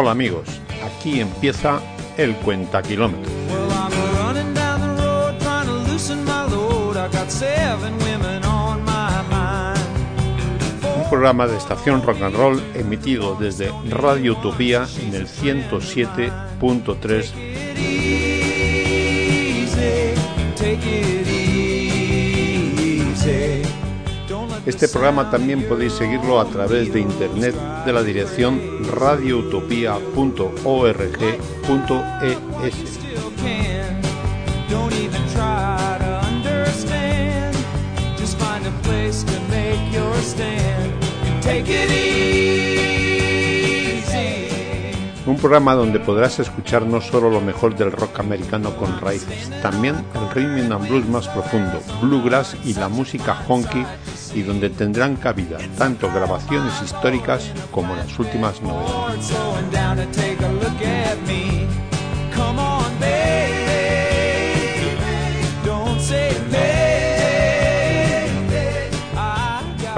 Hola amigos, aquí empieza el Cuenta Kilómetros. Un programa de estación rock and roll emitido desde Radio Utopía en el 107.3 Este programa también podéis seguirlo a través de internet de la dirección radioutopia.org.es. Un programa donde podrás escuchar no solo lo mejor del rock americano con raíces, también el rhythm and blues más profundo, bluegrass y la música honky y donde tendrán cabida tanto grabaciones históricas como las últimas novedades.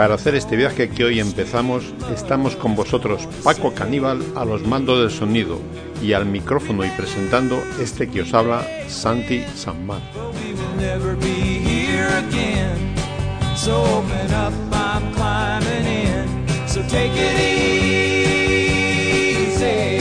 Para hacer este viaje que hoy empezamos, estamos con vosotros Paco Caníbal a los mandos del sonido y al micrófono y presentando este que os habla Santi Sanmar. So open up, I'm climbing in. So take it easy.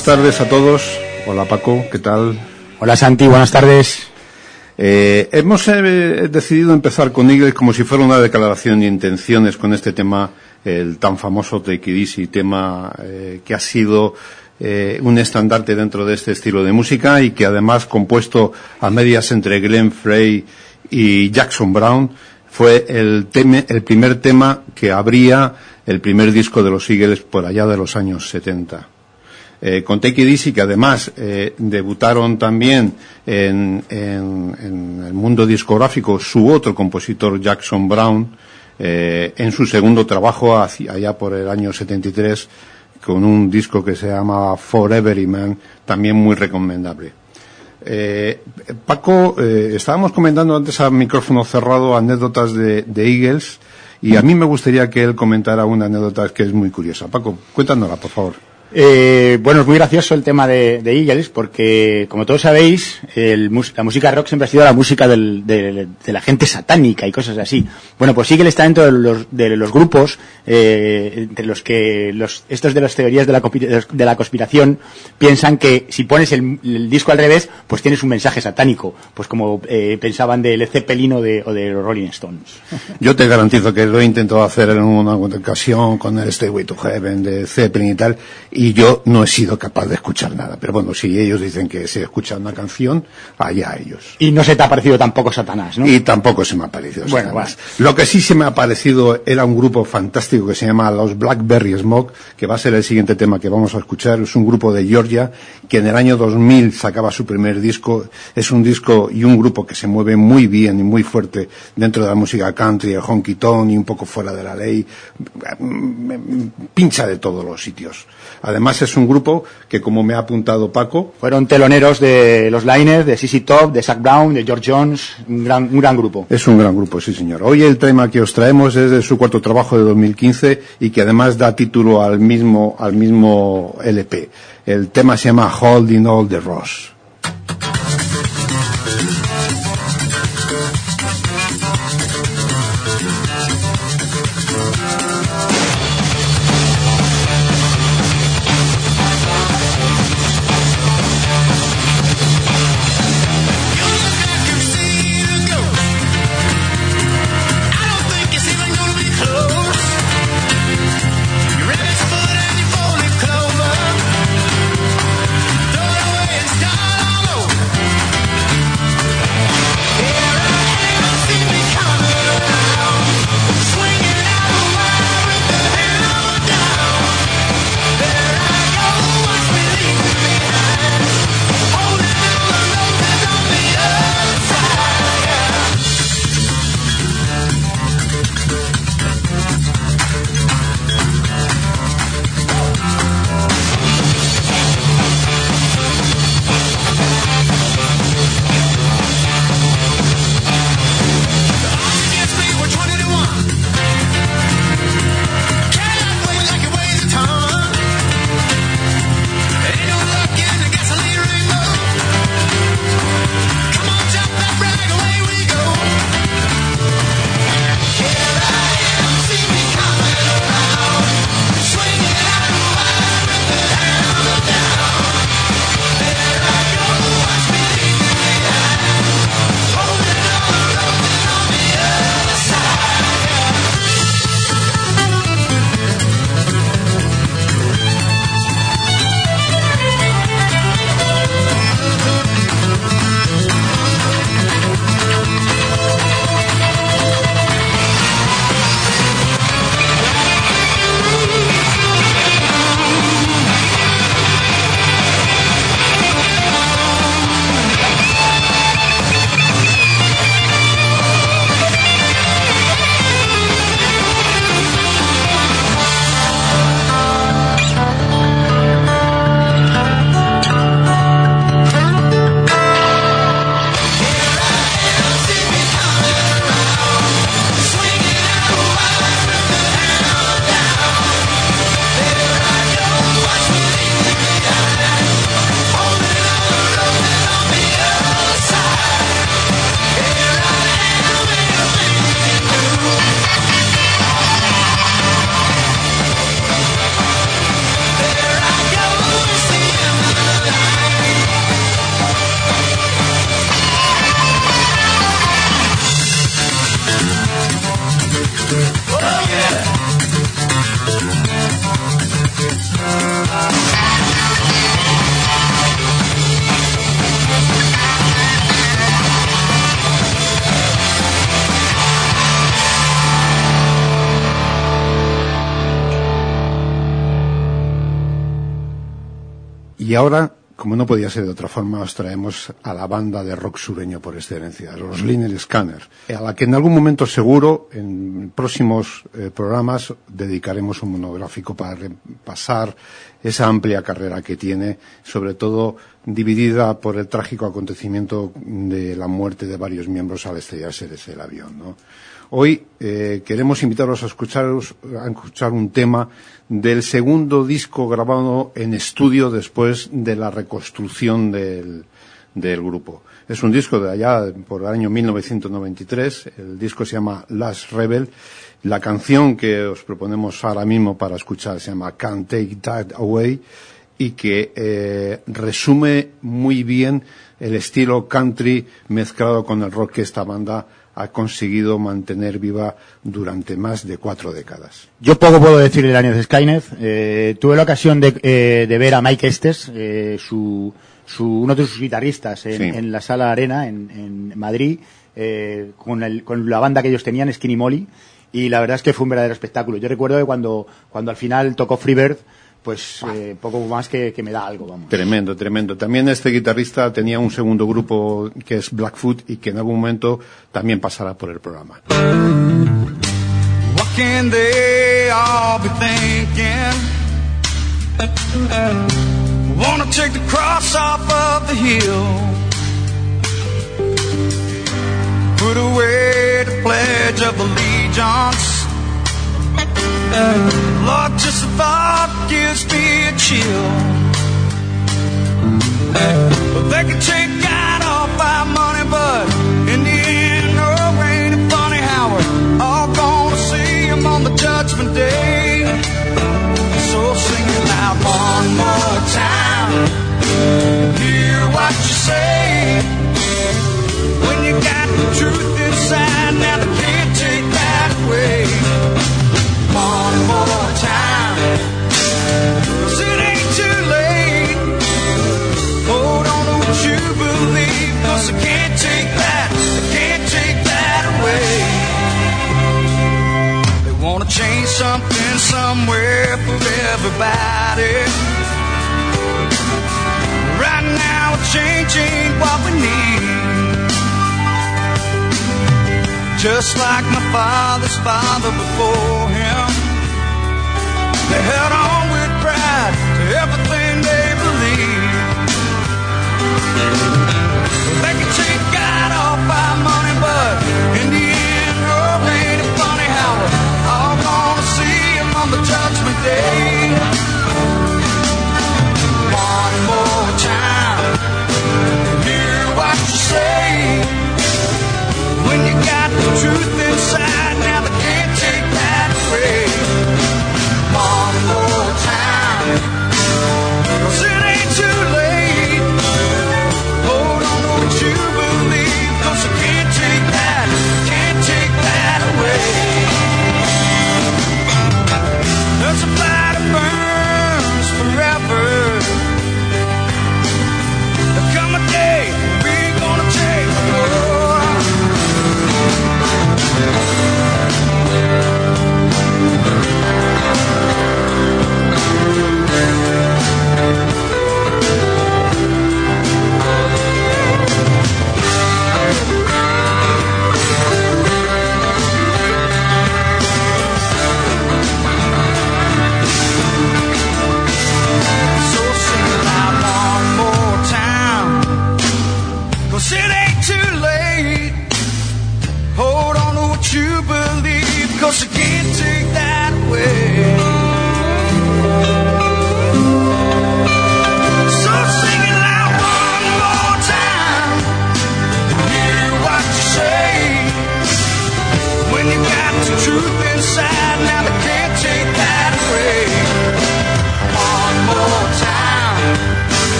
Buenas tardes a todos. Hola Paco, ¿qué tal? Hola Santi, buenas tardes. Eh, hemos eh, decidido empezar con Eagles como si fuera una declaración de intenciones con este tema, el tan famoso Take It tema eh, que ha sido un estandarte dentro de este estilo de música y que además compuesto a medias entre Glenn Frey y Jackson Brown fue el, el primer tema que abría el primer disco de los Eagles por allá de los años 70 eh, con Take que además eh, debutaron también en, el mundo discográfico su otro compositor, Jackson Brown, eh, en su segundo trabajo allá por el año 73, con un disco que se llama Forever Man, también muy recomendable. Eh, Paco, estábamos comentando antes a micrófono cerrado anécdotas de, de, Eagles y a mí me gustaría que él comentara una anécdota que es muy curiosa. Paco, cuéntanosla, por favor. Eh, bueno, es muy gracioso el tema de, de Eagles porque, como todos sabéis, el, la música rock siempre ha sido la música del, de, la gente satánica y cosas así. Bueno, pues Eagles está dentro de los, de los grupos eh, entre los que los, estos de las teorías de la, conspiración piensan que si pones el, disco al revés, pues tienes un mensaje satánico, pues como eh, pensaban de Zeppelin o de, o de Rolling Stones. Yo te garantizo que lo he intentado hacer en una ocasión con el Stairway to Heaven de Zeppelin y tal yo no he sido capaz de escuchar nada. Pero bueno, si ellos dicen que se escucha una canción, allá ellos. Y no se te ha parecido tampoco Satanás, ¿no? Y tampoco se me ha parecido bueno, Satanás. Lo que sí se me ha parecido era un grupo fantástico que se llama los Blackberry Smoke, que va a ser el siguiente tema que vamos a escuchar. Es un grupo de Georgia que en el año 2000 sacaba su primer disco. Es un disco y un grupo que se mueve muy bien y muy fuerte dentro de la música country, el honky tonk y un poco fuera de la ley. Pincha de todos los sitios. Además es un grupo que, como me ha apuntado Paco... Fueron teloneros de los Liners, de CC Top, de Zach Brown, de George Jones, un gran, un gran grupo. Es un gran grupo, sí señor. Hoy el tema que os traemos es de su cuarto trabajo de 2015 y que además da título al mismo, al mismo LP. El tema se llama Holding All the Ross. Y ahora, como no podía ser de otra forma, os traemos a la banda de rock sureño por excelencia, los Liner Scanner, a la que en algún momento seguro, en próximos eh, programas, dedicaremos un monográfico para repasar esa amplia carrera que tiene, sobre todo dividida por el trágico acontecimiento de la muerte de varios miembros al estrellarse desde el avión. ¿no? Hoy eh, queremos invitaros a escuchar, a escuchar un tema del segundo disco grabado en estudio después de la reconstrucción del, del grupo. Es un disco de allá por el año 1993. El disco se llama Last Rebel. La canción que os proponemos ahora mismo para escuchar se llama Can't Take That Away y que eh, resume muy bien el estilo country mezclado con el rock que esta banda ha conseguido mantener viva durante más de cuatro décadas. Yo poco puedo decir de Skynet. Eh, tuve la ocasión de, eh, de, ver a Mike Estes, eh, su, su, uno de sus guitarristas, en, sí. en la sala Arena en, en Madrid, eh, con, el, con, la banda que ellos tenían, Skinny Molly, y la verdad es que fue un verdadero espectáculo. Yo recuerdo que cuando, cuando al final tocó Freebird, pues eh, poco más que, que, me da algo, vamos. Tremendo, tremendo. También este guitarrista tenía un segundo grupo que es Blackfoot y que en algún momento también pasará por el programa. Lord, just the thought gives me a chill. But they can take God off our money, but in the end, oh, ain't it funny how we're all gonna see Him on the judgment day? So sing it loud one more time. Hear what you say. When you got the truth inside, something somewhere for everybody. Right now, change ain't what we need. Just like my father's father before him. They held on with pride to everything they believed. They could take God off our money, but in the end, oh, ain't it funny how we're all gonna see Him on the judgment day? One more time, hear what you say. When you got the truth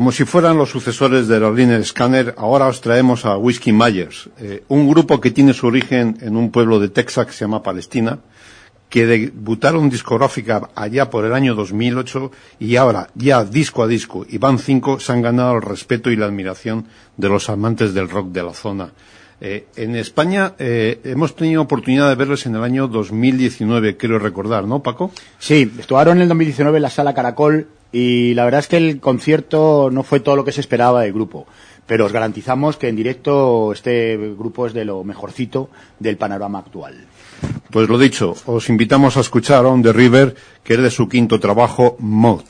Como si fueran los sucesores de los Liner Scanner, ahora os traemos a Whiskey Myers, eh, un grupo que tiene su origen en un pueblo de Texas que se llama Palestina, que debutaron discográfica allá por el año 2008 y ahora, ya disco a disco y van cinco, se han ganado el respeto y la admiración de los amantes del rock de la zona. Eh, en España eh, hemos tenido oportunidad de verles en el año 2019, quiero recordar, ¿no, Paco? Sí, estuvieron en el 2019 en la Sala Caracol y la verdad es que el concierto no fue todo lo que se esperaba del grupo. Pero os garantizamos que en directo este grupo es de lo mejorcito del panorama actual. Pues lo dicho, os invitamos a escuchar On the River, que es de su quinto trabajo, Mod.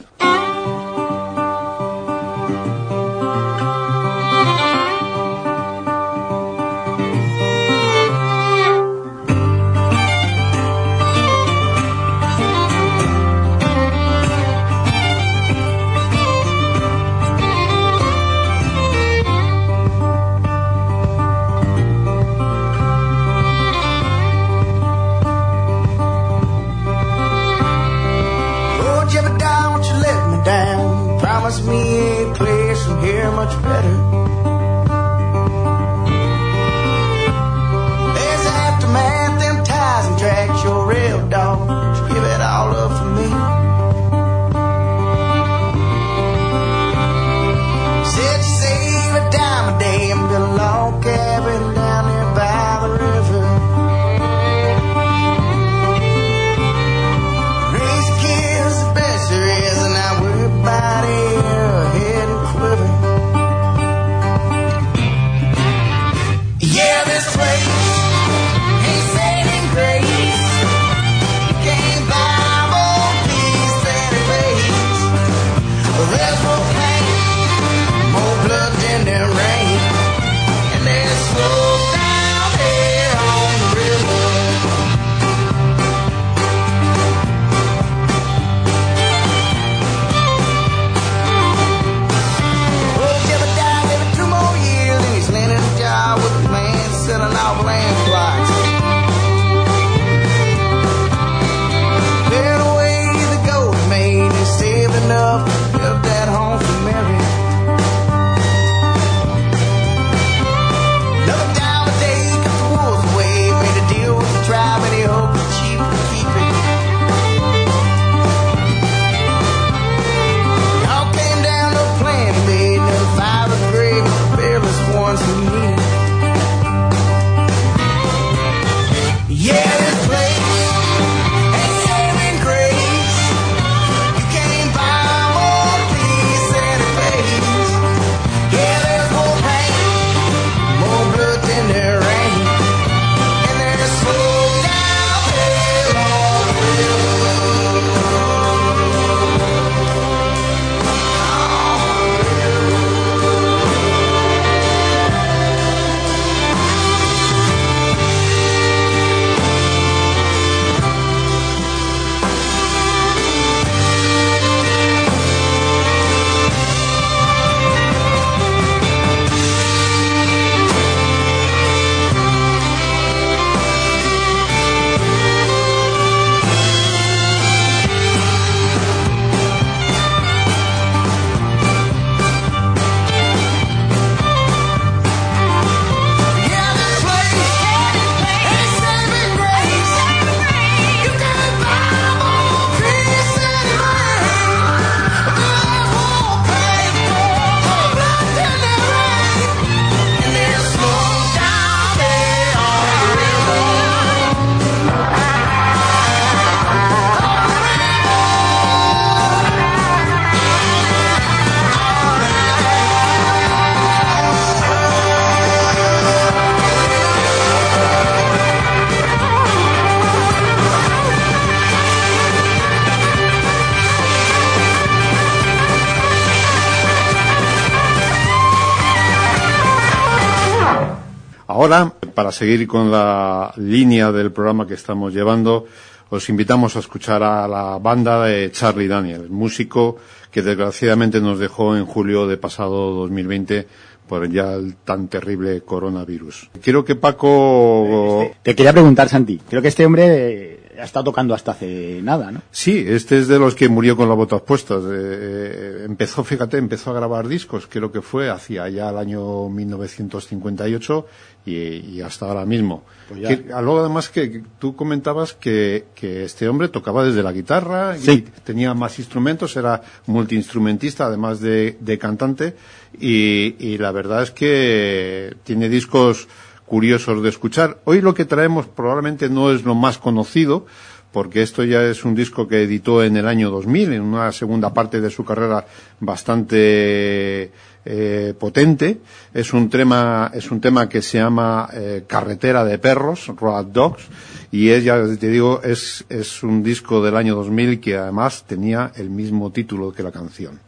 Para seguir con la línea del programa que estamos llevando, os invitamos a escuchar a la banda de Charlie Daniel, músico que desgraciadamente nos dejó en julio de pasado 2020 por ya el tan terrible coronavirus. Quiero que Paco... Te quería preguntar, Santi. Creo que este hombre, ha estado tocando hasta hace nada, ¿no? Sí, este es de los que murió con las botas puestas. Eh, eh, empezó, fíjate, empezó a grabar discos, creo que fue hacia ya el año 1958 y, y hasta ahora mismo. Pues. Que- a luego además que tú comentabas que, que este hombre tocaba desde la guitarra y Sí. tenía más instrumentos, era multiinstrumentista además de, de cantante y, y la verdad es que tiene discos curiosos de escuchar. Hoy lo que traemos probablemente no es lo más conocido, porque esto ya es un disco que editó en el año 2000, en una segunda parte de su carrera bastante eh, potente. Es un tema, es un tema que se llama eh, Carretera de Perros, Road Dogs, y es, ya te digo, es, es un disco del año 2000 que además tenía el mismo título que la canción.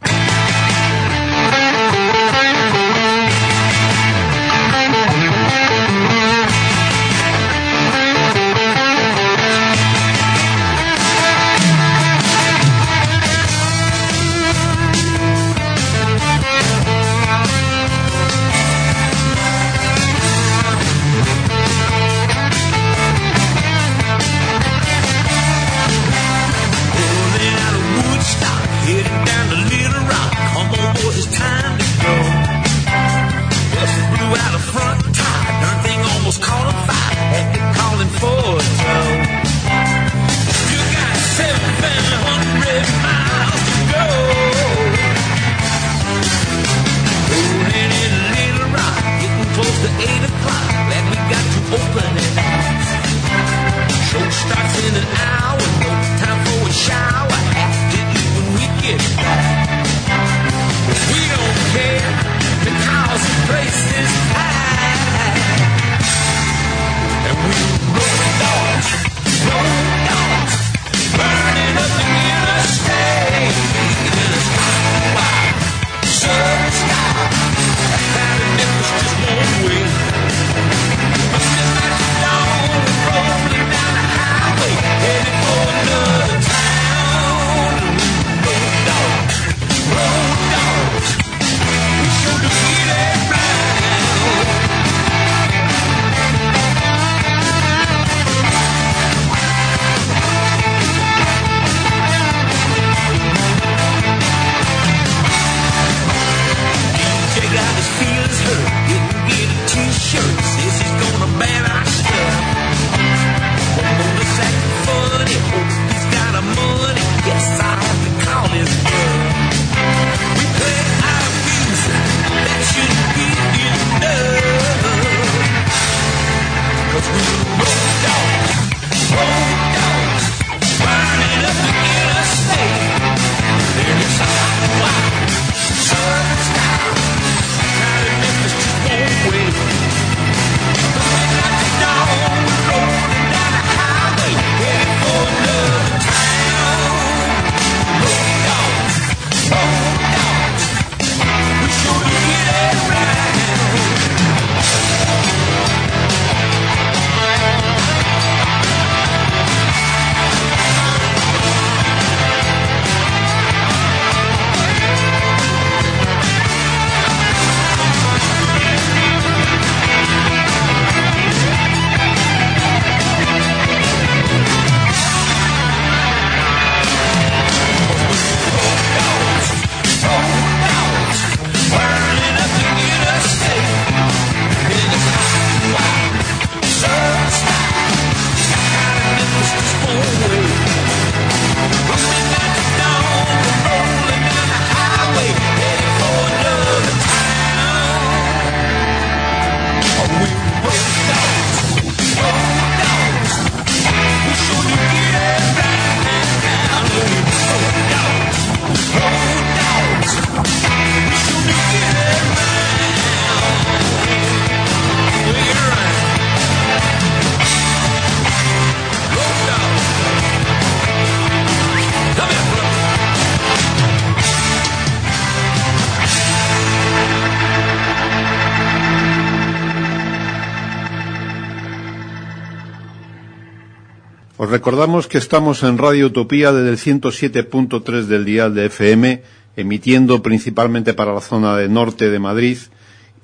Recordamos que estamos en Radio Utopía desde el 107.3 del dial de FM, emitiendo principalmente para la zona de norte de Madrid,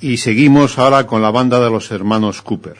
y seguimos ahora con la banda de los hermanos Cooper,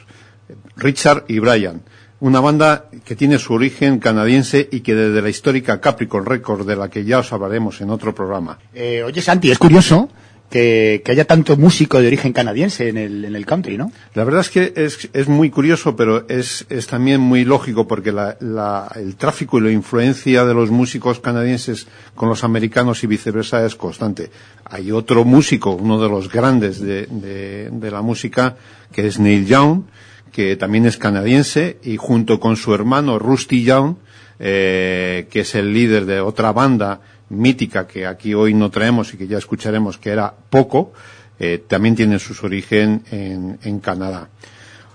Richard y Brian. Una banda que tiene su origen canadiense y que desde la histórica Capricorn Records, de la que ya os hablaremos en otro programa. Eh, oye, Santi, es curioso que, que haya tanto músico de origen canadiense en el, en el country, ¿no? La verdad es que es, es muy curioso, pero es, es también muy lógico porque la, la, el tráfico y la influencia de los músicos canadienses con los americanos y viceversa es constante. Hay otro músico, uno de los grandes de, de, de la música, que es Neil Young, que también es canadiense y junto con su hermano Rusty Young, eh, que es el líder de otra banda mítica que aquí hoy no traemos y que ya escucharemos que era poco, eh, también tiene su origen en, en Canadá.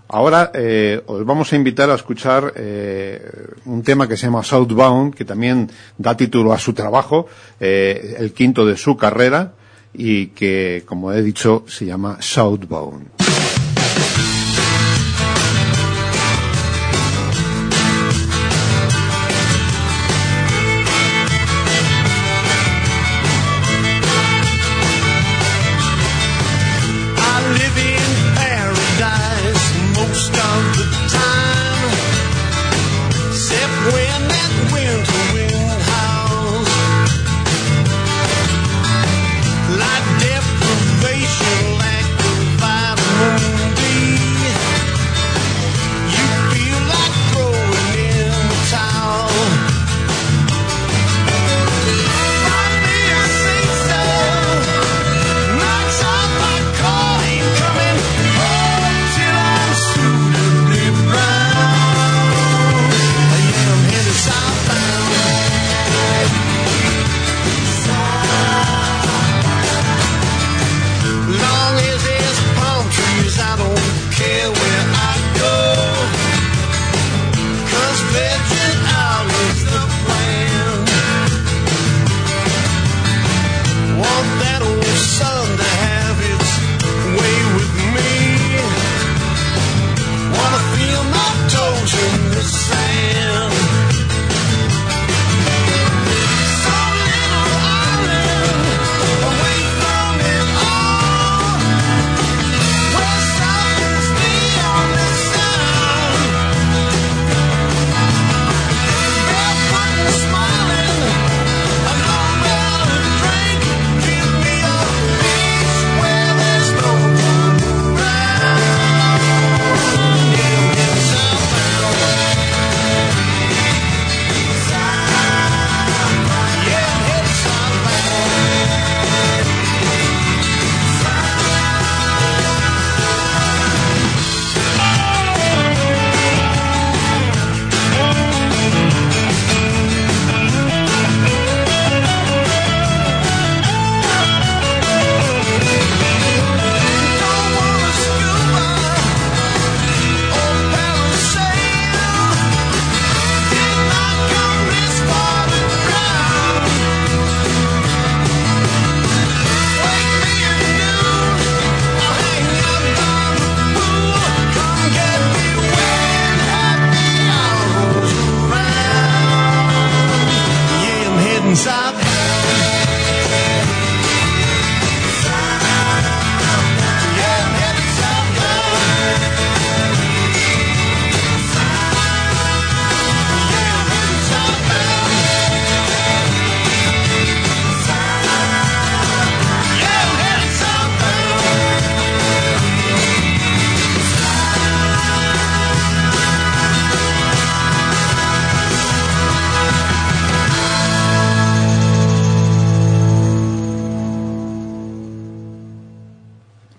Ahora eh, os vamos a invitar a escuchar eh, un tema que se llama Southbound, que también da título a su trabajo, eh, el quinto de su carrera, y que, como he dicho, se llama Southbound.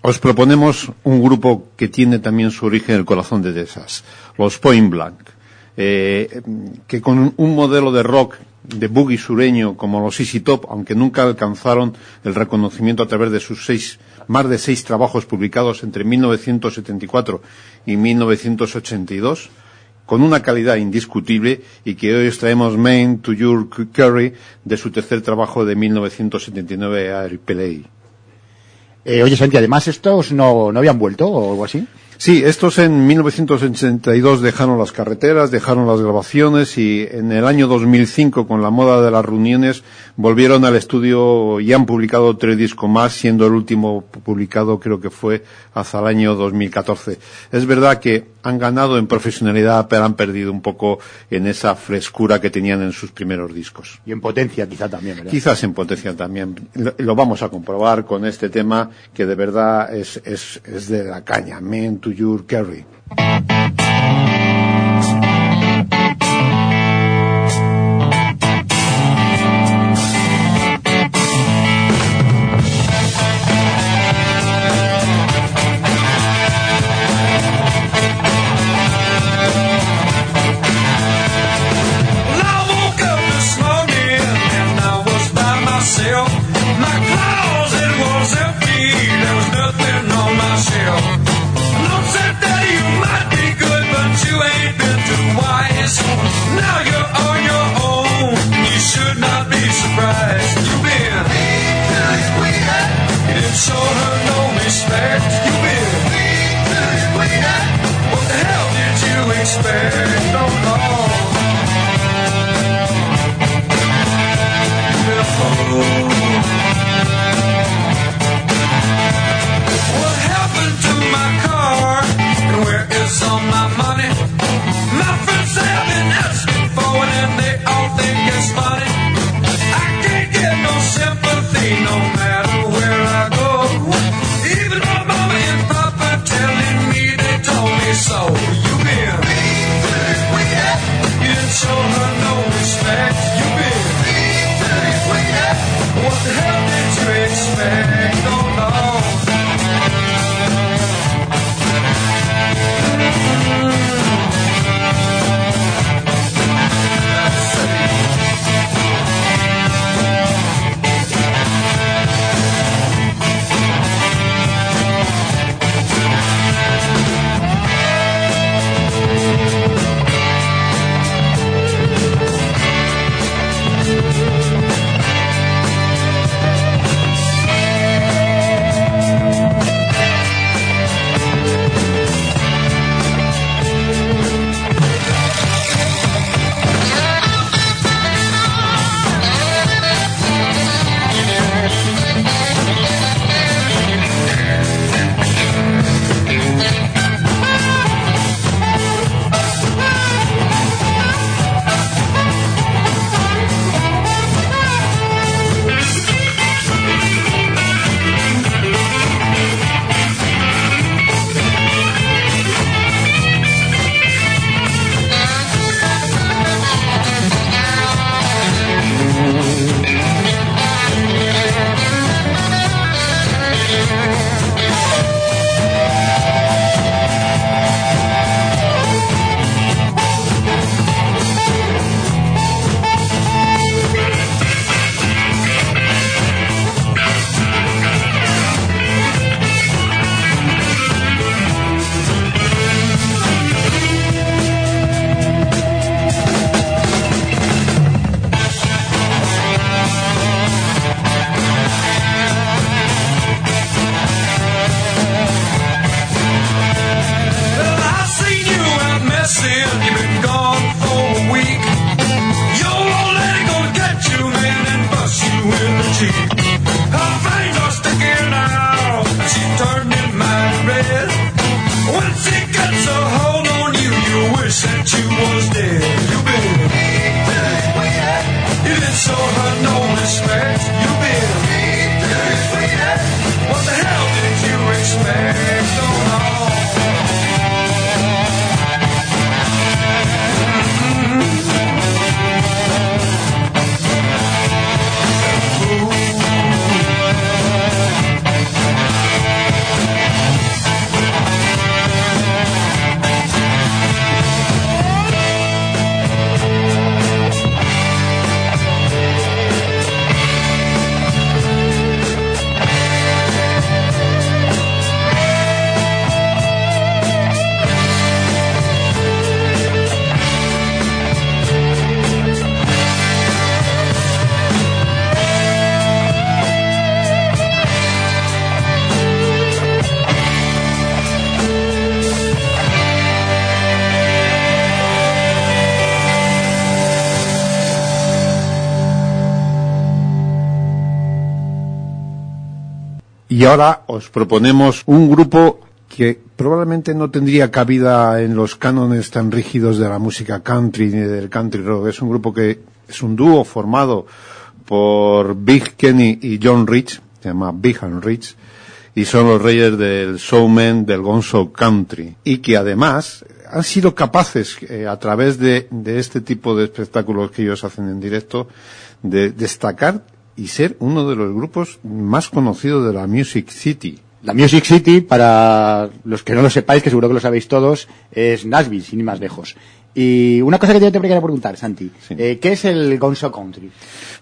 Os proponemos un grupo que tiene también su origen en el corazón de Texas, los Point Blank, eh, que con un modelo de rock de boogie sureño como los Easy Top, aunque nunca alcanzaron el reconocimiento a través de sus seis, más de seis trabajos publicados entre 1974 y 1982, con una calidad indiscutible y que hoy os traemos Main to Your Curry de su tercer trabajo de 1979 a Play. Eh, oye, Santi, además estos no, no habían vuelto o algo así. Sí, estos en 1982 dejaron las carreteras, dejaron las grabaciones y en el año 2005, con la moda de las reuniones, volvieron al estudio y han publicado tres discos más, siendo el último publicado creo que fue hasta el año 2014. Es verdad que han ganado en profesionalidad, pero han perdido un poco en esa frescura que tenían en sus primeros discos. Y en potencia quizá también, ¿verdad? Quizás en potencia también. Lo, vamos a comprobar con este tema que de verdad es, es, es de la caña. Men to your carry. Show her no respect. You been to What the hell did you expect? No, no. ahora os proponemos un grupo que probablemente no tendría cabida en los cánones tan rígidos de la música country ni del country rock. Es un grupo que es un dúo formado por Big Kenny y John Rich, se llama Big and Rich, y son los reyes del showman del Gonzo Country, y que además han sido capaces, eh, a través de, de, este tipo de espectáculos que ellos hacen en directo, de destacar y ser uno de los grupos más conocidos de la Music City. La Music City, para los que no lo sepáis, que seguro que lo sabéis todos, es Nashville, sin ir más lejos. Y una cosa que yo te quería preguntar, Santi, Sí. eh, ¿qué es el Gonzo Country?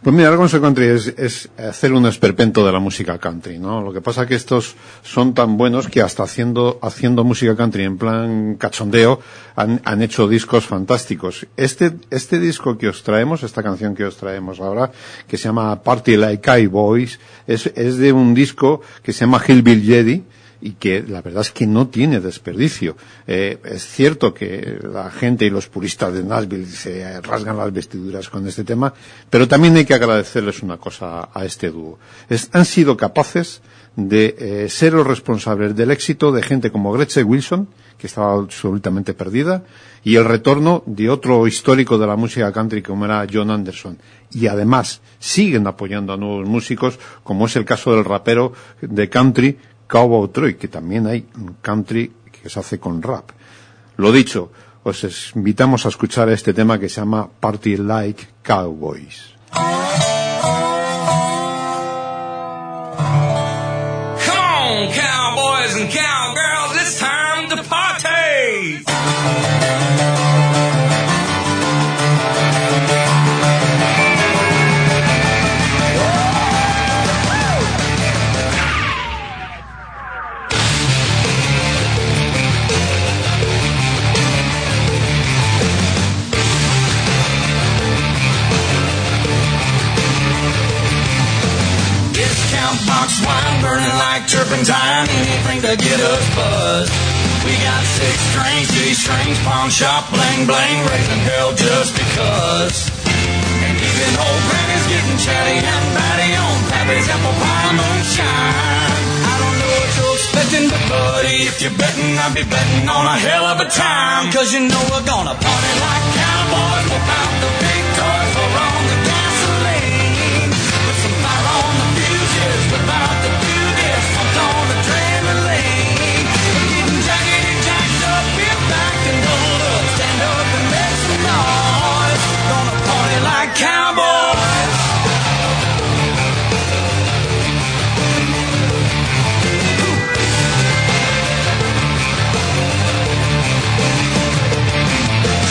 Pues mira, el Gonzo Country es, es hacer un esperpento de la música country, ¿no? Lo que pasa es que estos son tan buenos que hasta haciendo, haciendo música country en plan cachondeo han, han hecho discos fantásticos. Este, este disco que os traemos, esta canción que os traemos ahora, que se llama Party Like Cowboys, es, es de un disco que se llama Hillbill Jedi, y que la verdad es que no tiene desperdicio. Eh, es cierto que la gente y los puristas de Nashville se rasgan las vestiduras con este tema, pero también hay que agradecerles una cosa a este dúo. Han sido capaces de eh, ser los responsables del éxito de gente como Gretchen Wilson, que estaba absolutamente perdida, y el retorno de otro histórico de la música country como era John Anderson. Y además siguen apoyando a nuevos músicos, como es el caso del rapero de country Cowboy Troy, que también hay un country que se hace con rap. Lo dicho, os invitamos a escuchar este tema que se llama Party Like Cowboys. Box wine burning like turpentine, anything to get us buzzed. We got six strings, G strings, pawn shop, bling bling, raising hell just because. And even old granny's getting chatty and batty on Pappy's apple pie moonshine. I don't know what you're expecting, but buddy, if you're betting, I'll be betting on a hell of a time. Cause you know we're gonna party like cowboys without the big cowboys.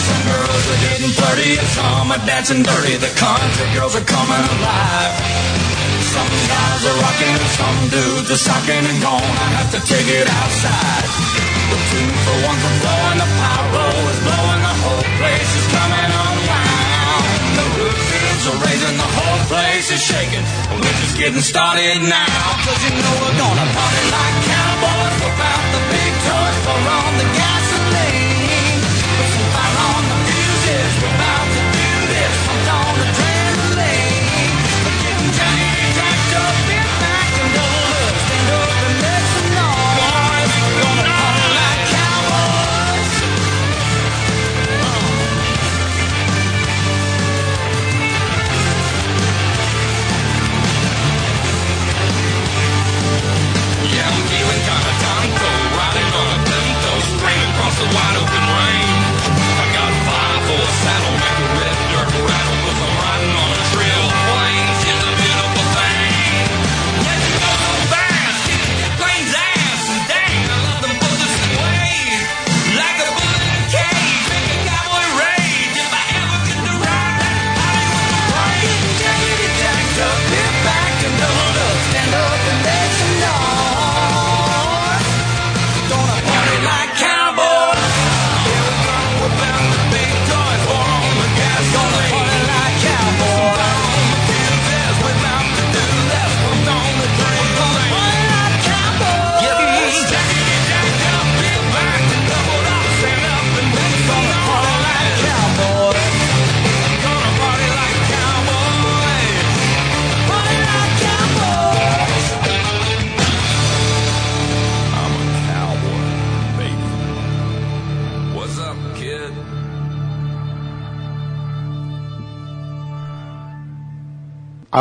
Some girls are getting flirty, some are dancing dirty. The country girls are coming alive. Some guys are rocking, some dudes are socking and gone. I have to take it outside. The two for one for flowing, the pyro is blowing, the whole place is coming unwound. Roofers are raising, the whole place is shaking. And We're just getting started now. Cause you know we're gonna party like cowboys without the big toys for on the gasoline. so why do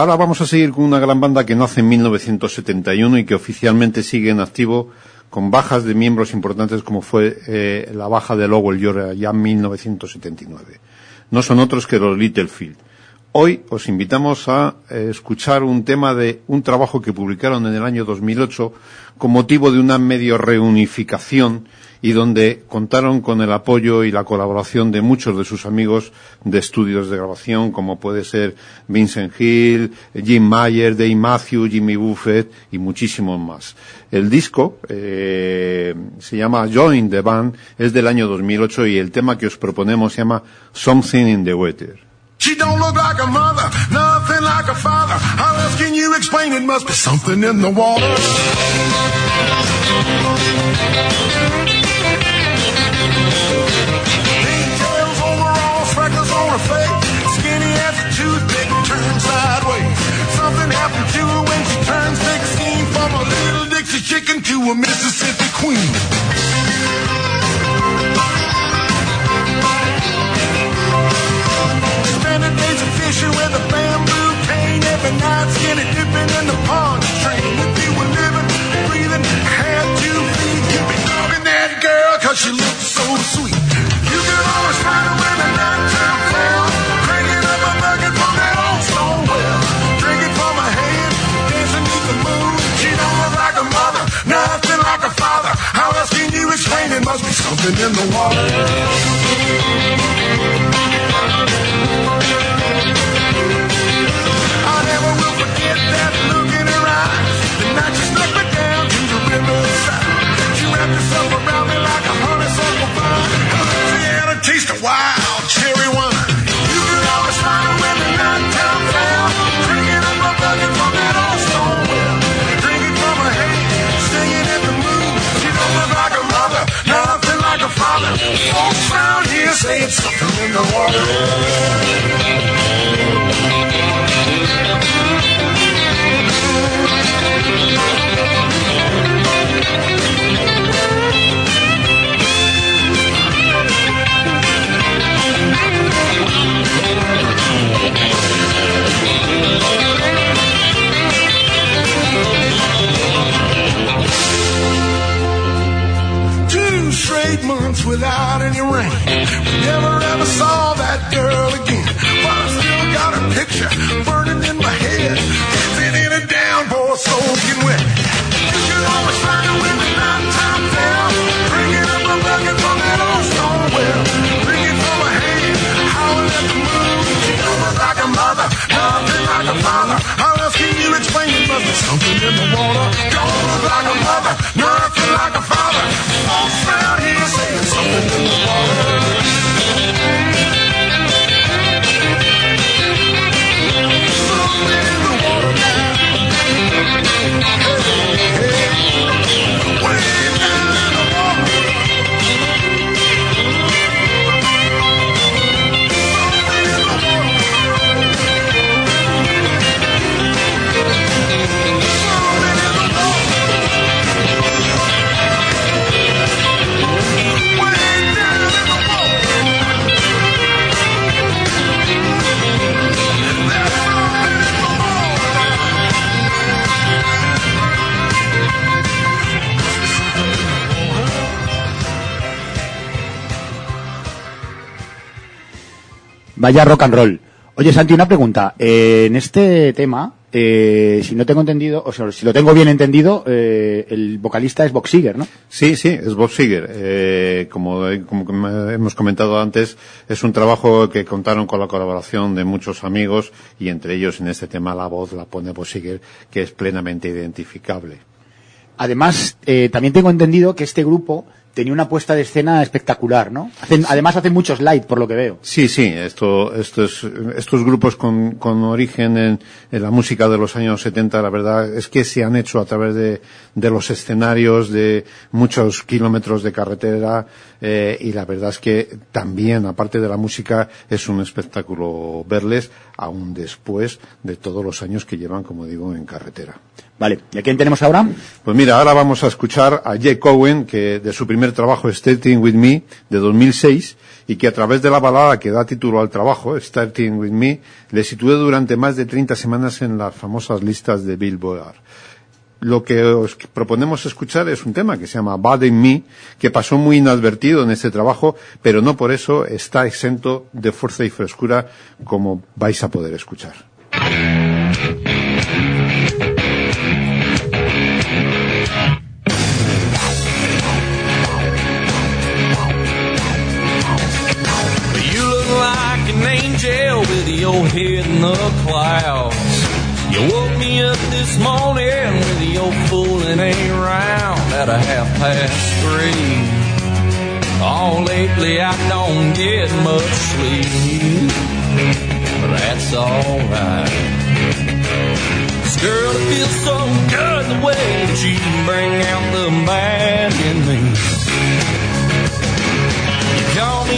Ahora vamos a seguir con una gran banda que nace en 1971 y que oficialmente sigue en activo con bajas de miembros importantes como fue eh, la baja de Lowell George ya en 1979. No son otros que los Littlefield. Hoy os invitamos a eh, escuchar un tema de un trabajo que publicaron en el año 2008 con motivo de una medio reunificación y donde contaron con el apoyo y la colaboración de muchos de sus amigos de estudios de grabación, como puede ser Vincent Hill, Jim Mayer, Dave Matthews, Jimmy Buffett y muchísimos más. El disco eh, se llama Join the Band, es del año 2008 y el tema que os proponemos se llama Something in the Water. Chicken to a Mississippi queen. Spending days of fishing with a bamboo cane. Every night skinny dipping in the pond train. If you were living, breathing, had two feet, you'd be loving that girl cause she looked Must be something in the water. Here say it's something in the water. Two months without any rain. We never ever saw that girl again. But I still got her picture burning in my head. Vaya rock and roll. Oye, Santi, una pregunta. Eh, en este tema, eh, si no tengo entendido, o sea, si lo tengo bien entendido, eh, el vocalista es Seger, ¿no? Sí, sí, es Bob Seger. Eh, como, hemos comentado antes, es un trabajo que contaron con la colaboración de muchos amigos y entre ellos en este tema la voz la pone Bob Seger, que es plenamente identificable. Además, eh, también tengo entendido que este grupo tenía una puesta de escena espectacular, ¿no? Hacen- además hacen muchos light, por lo que veo. Sí, sí, esto, estos, estos grupos con, con origen en, en la música de los años 70, la verdad es que se han hecho a través de, de los escenarios, de muchos kilómetros de carretera, eh, y la verdad es que también, aparte de la música, es un espectáculo verles, aún después de todos los años que llevan, como digo, en carretera. Vale, ¿y a quién tenemos ahora? Pues mira, ahora vamos a escuchar a Jay Cowen, que de su primer trabajo, Starting With Me, de 2006, y que a través de la balada que da título al trabajo, Starting With Me, le situé durante más de 30 semanas en las famosas listas de Billboard. Lo que os proponemos escuchar es un tema que se llama Bad in Me, que pasó muy inadvertido en este trabajo, pero no por eso está exento de fuerza y frescura como vais a poder escuchar. With your head in the clouds. You woke me up this morning with your fooling around at a half past three. Oh, lately I don't get much sleep, but that's alright. Girl, it feels so good the way that you bring out the bad in me.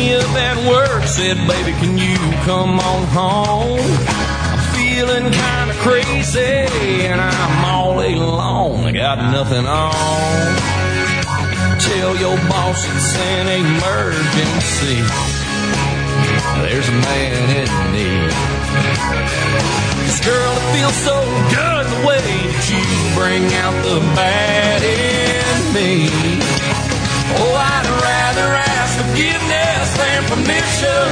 Me up at work, said, baby, can you come on home? I'm feeling kinda crazy, and I'm all alone. I got nothing on. Tell your boss it's an emergency. There's a man in need. This girl, it feels so good the way that you bring out the bad in me. Oh, I'd rather ask forgiveness than permission.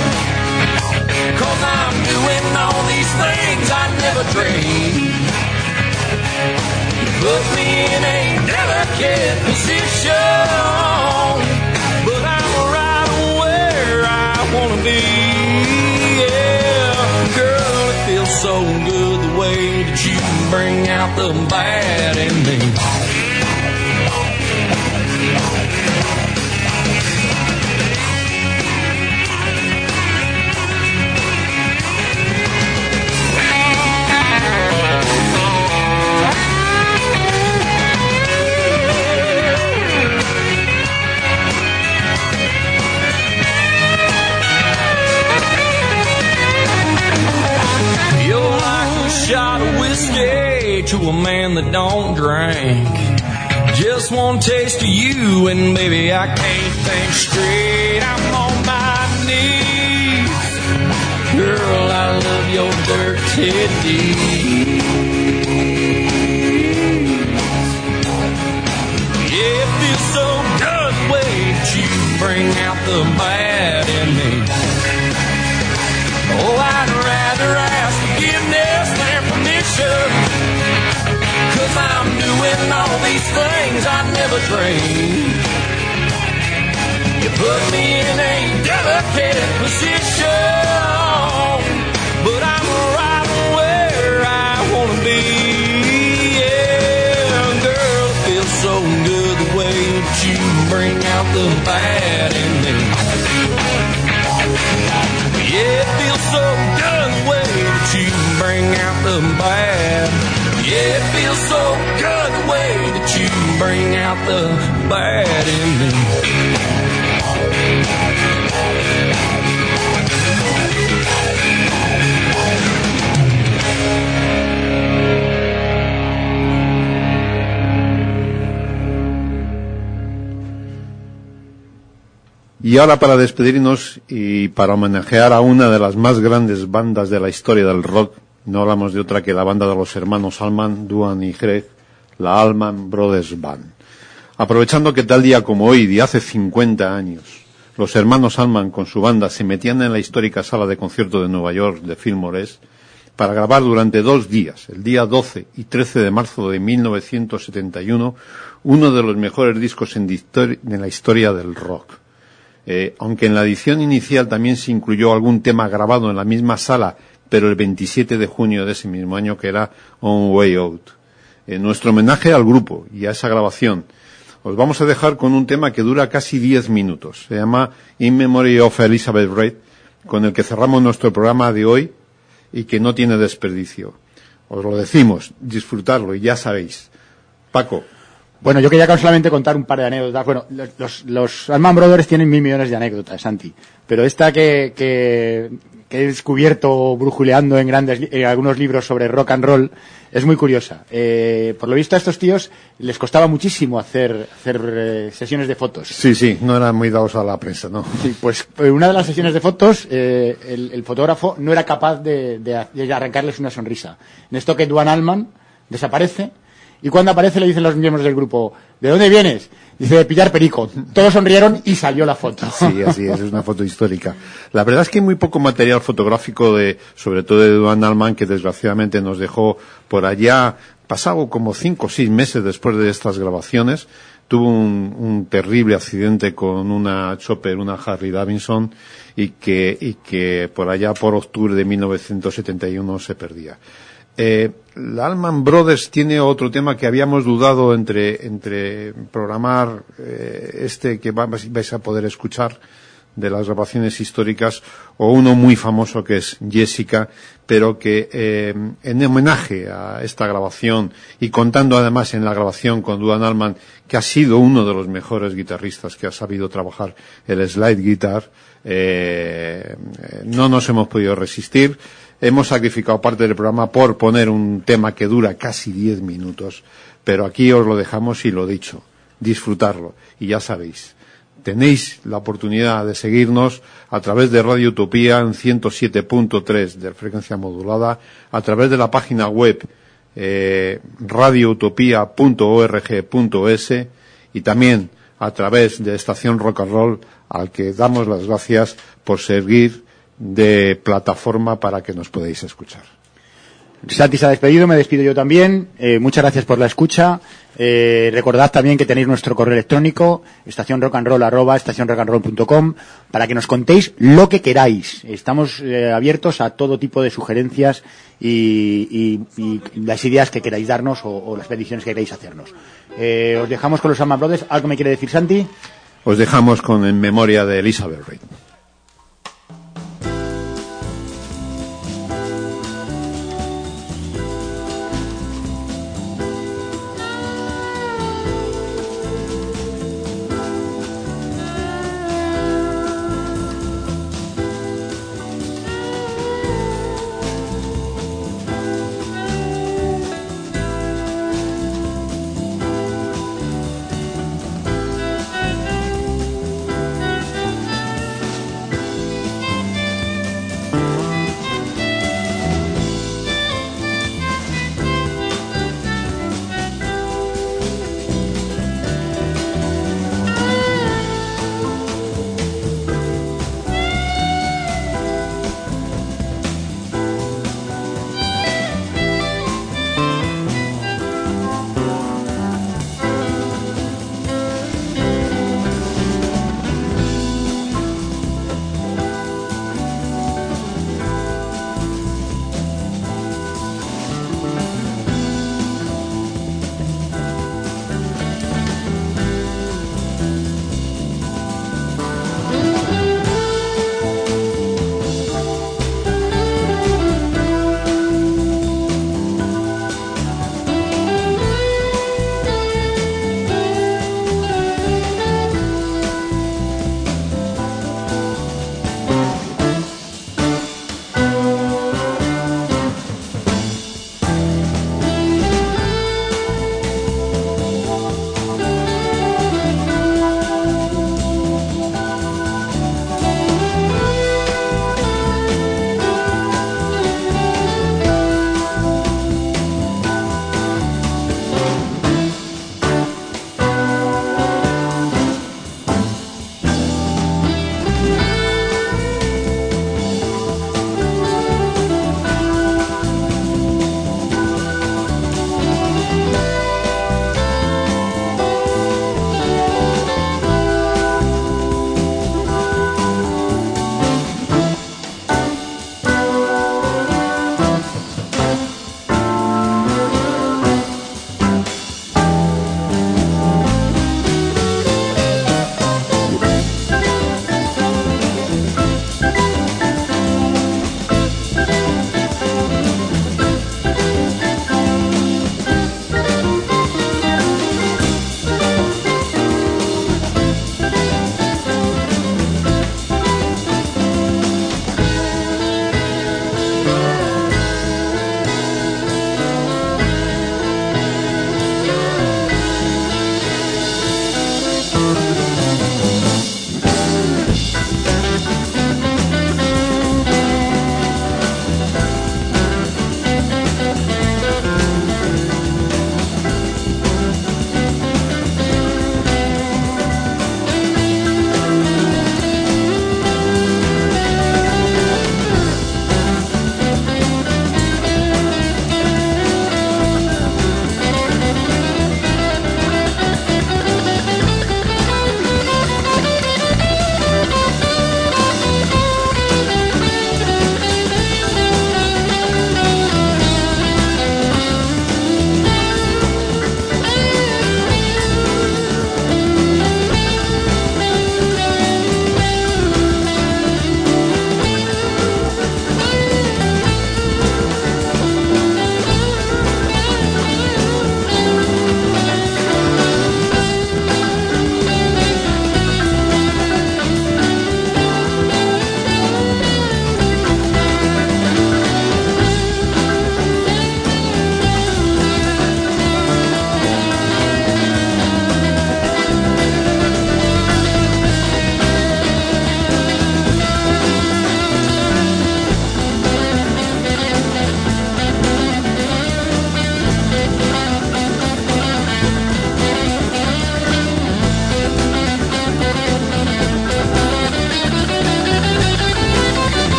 Cause I'm doing all these things I never dreamed. You put me in a delicate position. But I'm right where I wanna be. Yeah, girl, it feels so good the way that you bring out the bad in me. That don't drink. Just one taste of you, and baby, I can't think straight. I'm on my knees. Girl, I love your dirty deeds. Yeah, it feels so good that you bring out the bad things I never dreamed. You put me in a delicate position. But I'm right where I wanna be. Yeah, girl, it feels so good the way that you bring out the bad in me. Yeah, it feels so good the way that you bring out the bad. Yeah, it feels so Y ahora para despedirnos y para homenajear a una de las más grandes bandas de la historia del rock, no hablamos de otra que la banda de los hermanos Allman, Duan y Greg, la Allman Brothers Band. Aprovechando que tal día como hoy, de hace 50 años, los hermanos Allman con su banda se metían en la histórica sala de concierto de Nueva York de Fillmore para grabar durante dos días, el día 12 y 13 de marzo de 1971, uno de los mejores discos en la historia del rock. Eh, aunque en la edición inicial también se incluyó algún tema grabado en la misma sala, pero el 27 de junio de ese mismo año, que era On Way Out. En nuestro homenaje al grupo y a esa grabación, os vamos a dejar con un tema que dura casi 10 minutos. Se llama In Memory of Elizabeth Reid, con el que cerramos nuestro programa de hoy y que no tiene desperdicio. Os lo decimos, disfrutarlo y ya sabéis. Paco, Bueno, yo quería solamente contar un par de anécdotas. Bueno, los, los, Allman Brothers tienen mil millones de anécdotas, Santi. Pero esta que, que, que he descubierto brujuleando en grandes, en algunos libros sobre rock and roll es muy curiosa. Eh, por lo visto a estos tíos les costaba muchísimo hacer, hacer eh, sesiones de fotos. Sí, sí, no eran muy dados a la prensa, ¿no? Sí, pues en una de las sesiones de fotos, eh, el, el fotógrafo no era capaz de, de- de arrancarles una sonrisa. En esto que Duan Allman desaparece y cuando aparece le dicen los miembros del grupo, ¿de dónde vienes? Dice, de pillar perico. Todos sonrieron y salió la foto. Sí, así es, es una foto histórica. La verdad es que hay muy poco material fotográfico de, sobre todo de Duan Allman, que desgraciadamente nos dejó por allá, pasado como cinco o seis meses después de estas grabaciones, tuvo un, un terrible accidente con una Chopper, una Harley Davidson, y que, y que por allá por octubre de 1971 se perdía. Eh, la Allman Brothers tiene otro tema que habíamos dudado entre, entre programar eh, este que va- vais a poder escuchar de las grabaciones históricas o uno muy famoso que es Jessica, pero que eh, en homenaje a esta grabación y contando además en la grabación con Duan Allman, que ha sido uno de los mejores guitarristas que ha sabido trabajar el slide guitar, eh, no nos hemos podido resistir. Hemos sacrificado parte del programa por poner un tema que dura casi 10 minutos, pero aquí os lo dejamos y lo dicho, disfrutarlo. Y ya sabéis, tenéis la oportunidad de seguirnos a través de Radio Utopía en 107.3 de frecuencia modulada, a través de la página web eh, radioutopía.org.es y también a través de Estación Rock and Roll, al que damos las gracias por servir de plataforma para que nos podáis escuchar. Santi se ha despedido, me despido yo también. Eh, muchas gracias por la escucha. Eh, recordad también que tenéis nuestro correo electrónico, estacionrockandroll arroba estacionrockandroll.com, para que nos contéis lo que queráis. Estamos eh, abiertos a todo tipo de sugerencias y, y- y las ideas que queráis darnos o, o las peticiones que queráis hacernos. Os dejamos con los Alma Brothers. ¿Algo me quiere decir Santi? Os dejamos con en memoria de Elizabeth Reed.